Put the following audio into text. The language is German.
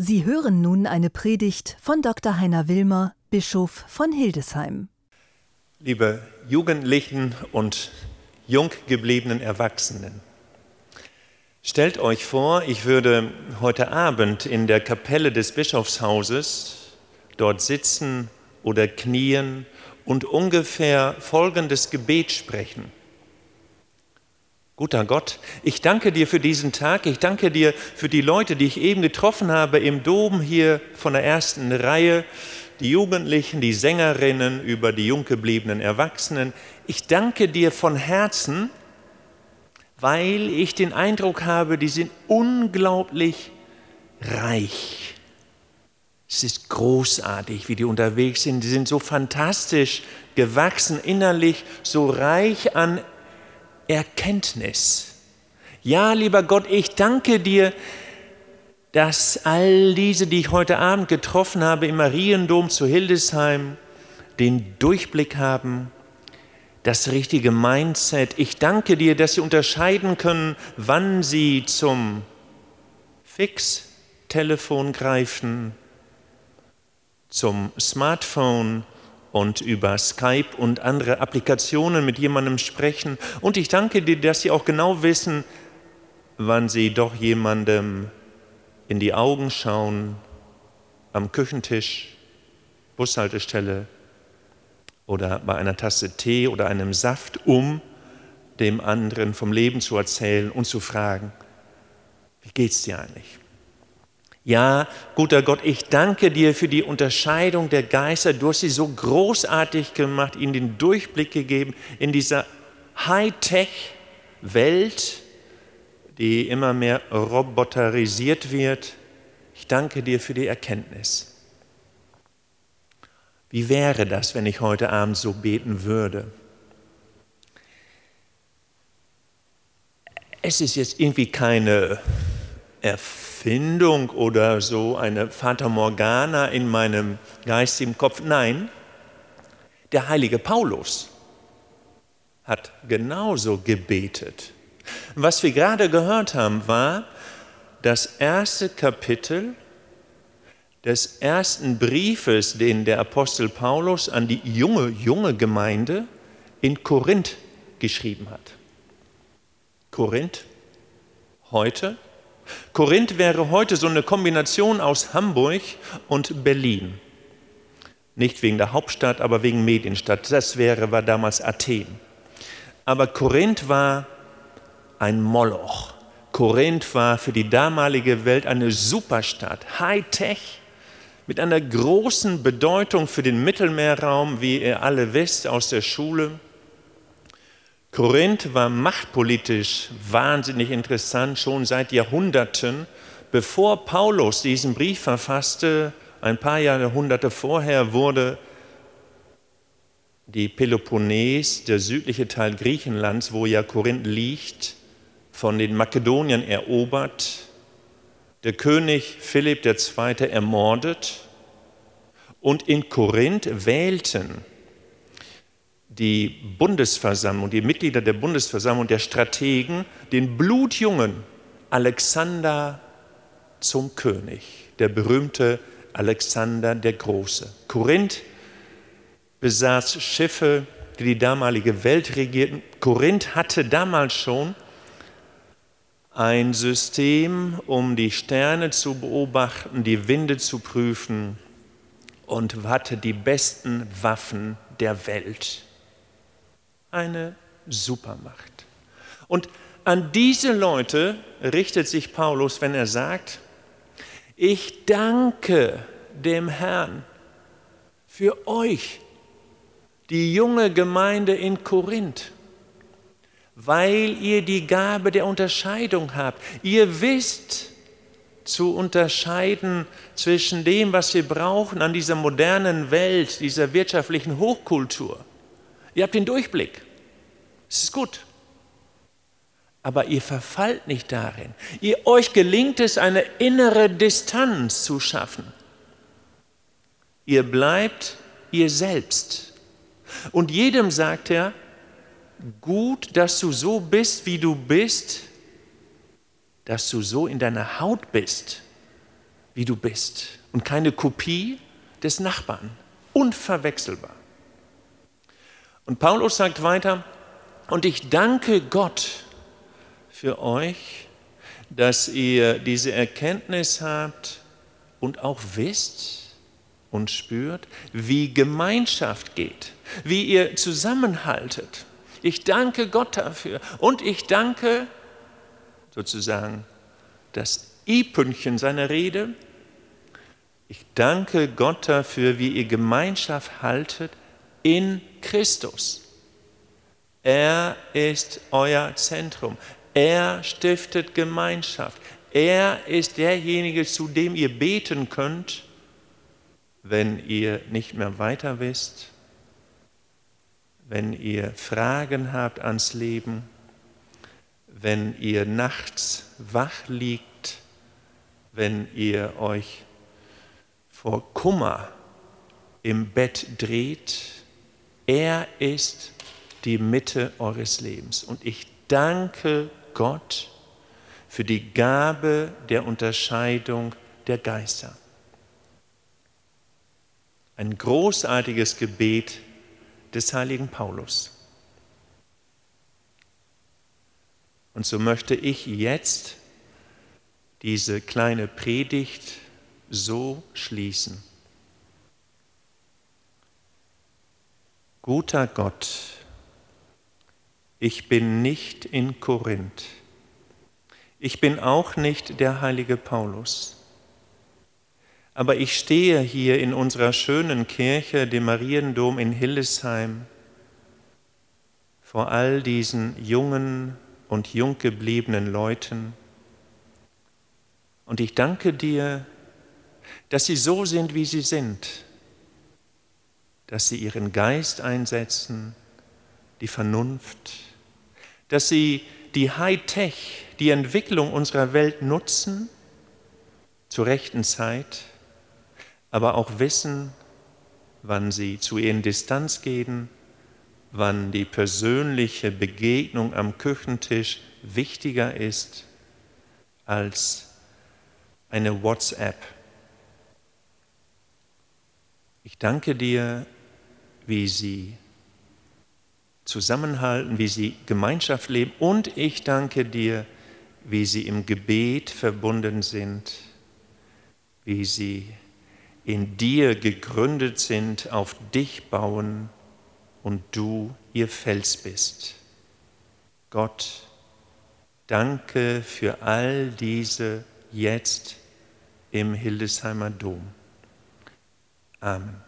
Sie hören nun eine Predigt von Dr. Heiner Wilmer, Bischof von Hildesheim. Liebe Jugendlichen und jung gebliebenen Erwachsenen, stellt euch vor, ich würde heute Abend in der Kapelle des Bischofshauses dort sitzen oder knien und ungefähr folgendes Gebet sprechen. Guter Gott, ich danke dir für diesen Tag. Ich danke dir für die Leute, die ich eben getroffen habe im Dom hier von der ersten Reihe, die Jugendlichen, die Sängerinnen, über die jung gebliebenen Erwachsenen. Ich danke dir von Herzen, weil ich den Eindruck habe, die sind unglaublich reich. Es ist großartig, wie die unterwegs sind. Die sind so fantastisch gewachsen innerlich, so reich an Erkenntnis. Ja, lieber Gott, ich danke dir, dass all diese, die ich heute Abend getroffen habe im Mariendom zu Hildesheim, den Durchblick haben, das richtige Mindset. Ich danke dir, dass sie unterscheiden können, wann sie zum Fix-Telefon greifen, zum Smartphone und über Skype und andere Applikationen mit jemandem sprechen. Und ich danke dir, dass Sie auch genau wissen, wann Sie doch jemandem in die Augen schauen, am Küchentisch, Bushaltestelle oder bei einer Tasse Tee oder einem Saft, um dem anderen vom Leben zu erzählen und zu fragen, wie geht's dir eigentlich? Ja, guter Gott, ich danke dir für die Unterscheidung der Geister. Du hast sie so großartig gemacht, ihnen den Durchblick gegeben in dieser Hightech-Welt, die immer mehr roboterisiert wird. Ich danke dir für die Erkenntnis. Wie wäre das, wenn ich heute Abend so beten würde? Es ist jetzt irgendwie keine Erfindung oder so eine Fata Morgana in meinem geistigen Kopf. Nein, der heilige Paulus hat genauso gebetet. Was wir gerade gehört haben, war das erste Kapitel des ersten Briefes, den der Apostel Paulus an die junge, junge Gemeinde in Korinth geschrieben hat. Korinth heute Korinth wäre heute so eine Kombination aus Hamburg und Berlin. Nicht wegen der Hauptstadt, aber wegen Medienstadt. Das wäre, war damals Athen. Aber Korinth war ein Moloch. Korinth war für die damalige Welt eine Superstadt, Hightech, mit einer großen Bedeutung für den Mittelmeerraum, wie ihr alle wisst aus der Schule. Korinth war machtpolitisch wahnsinnig interessant, schon seit Jahrhunderten. Bevor Paulus diesen Brief verfasste, ein paar Jahrhunderte vorher, wurde die Peloponnes, der südliche Teil Griechenlands, wo ja Korinth liegt, von den Makedoniern erobert, der König Philipp II. ermordet und in Korinth wählten die Bundesversammlung, die Mitglieder der Bundesversammlung, der Strategen, den blutjungen Alexander zum König, der berühmte Alexander der Große. Korinth besaß Schiffe, die die damalige Welt regierten. Korinth hatte damals schon ein System, um die Sterne zu beobachten, die Winde zu prüfen und hatte die besten Waffen der Welt eine Supermacht. Und an diese Leute richtet sich Paulus, wenn er sagt, ich danke dem Herrn für euch, die junge Gemeinde in Korinth, weil ihr die Gabe der Unterscheidung habt. Ihr wisst zu unterscheiden zwischen dem, was wir brauchen an dieser modernen Welt, dieser wirtschaftlichen Hochkultur Ihr habt den Durchblick. Es ist gut. Aber ihr verfallt nicht darin. Ihr, euch gelingt es, eine innere Distanz zu schaffen. Ihr bleibt ihr selbst. Und jedem sagt er, gut, dass du so bist, wie du bist, dass du so in deiner Haut bist, wie du bist und keine Kopie des Nachbarn. Unverwechselbar. Und Paulus sagt weiter, und ich danke Gott für euch, dass ihr diese Erkenntnis habt und auch wisst und spürt, wie Gemeinschaft geht, wie ihr zusammenhaltet. Ich danke Gott dafür und ich danke sozusagen das I-Pünktchen seiner Rede. Ich danke Gott dafür, wie ihr Gemeinschaft haltet in Christus. Er ist euer Zentrum. Er stiftet Gemeinschaft. Er ist derjenige, zu dem ihr beten könnt, wenn ihr nicht mehr weiter wisst, wenn ihr Fragen habt ans Leben, wenn ihr nachts wach liegt, wenn ihr euch vor Kummer im Bett dreht. Er ist die Mitte eures Lebens. Und ich danke Gott für die Gabe der Unterscheidung der Geister. Ein großartiges Gebet des heiligen Paulus. Und so möchte ich jetzt diese kleine Predigt so schließen. Guter Gott, ich bin nicht in Korinth. Ich bin auch nicht der heilige Paulus. Aber ich stehe hier in unserer schönen Kirche, dem Mariendom in Hildesheim, vor all diesen jungen und jung gebliebenen Leuten. Und ich danke dir, dass sie so sind, wie sie sind, dass sie ihren Geist einsetzen, die Vernunft, dass sie die Hightech, die Entwicklung unserer Welt nutzen zur rechten Zeit aber auch wissen, wann sie zu ihr in Distanz gehen, wann die persönliche Begegnung am Küchentisch wichtiger ist als eine WhatsApp. Ich danke dir, wie sie zusammenhalten, wie sie Gemeinschaft leben und ich danke dir, wie sie im Gebet verbunden sind, wie sie in dir gegründet sind, auf dich bauen und du ihr Fels bist. Gott, danke für all diese jetzt im Hildesheimer Dom. Amen.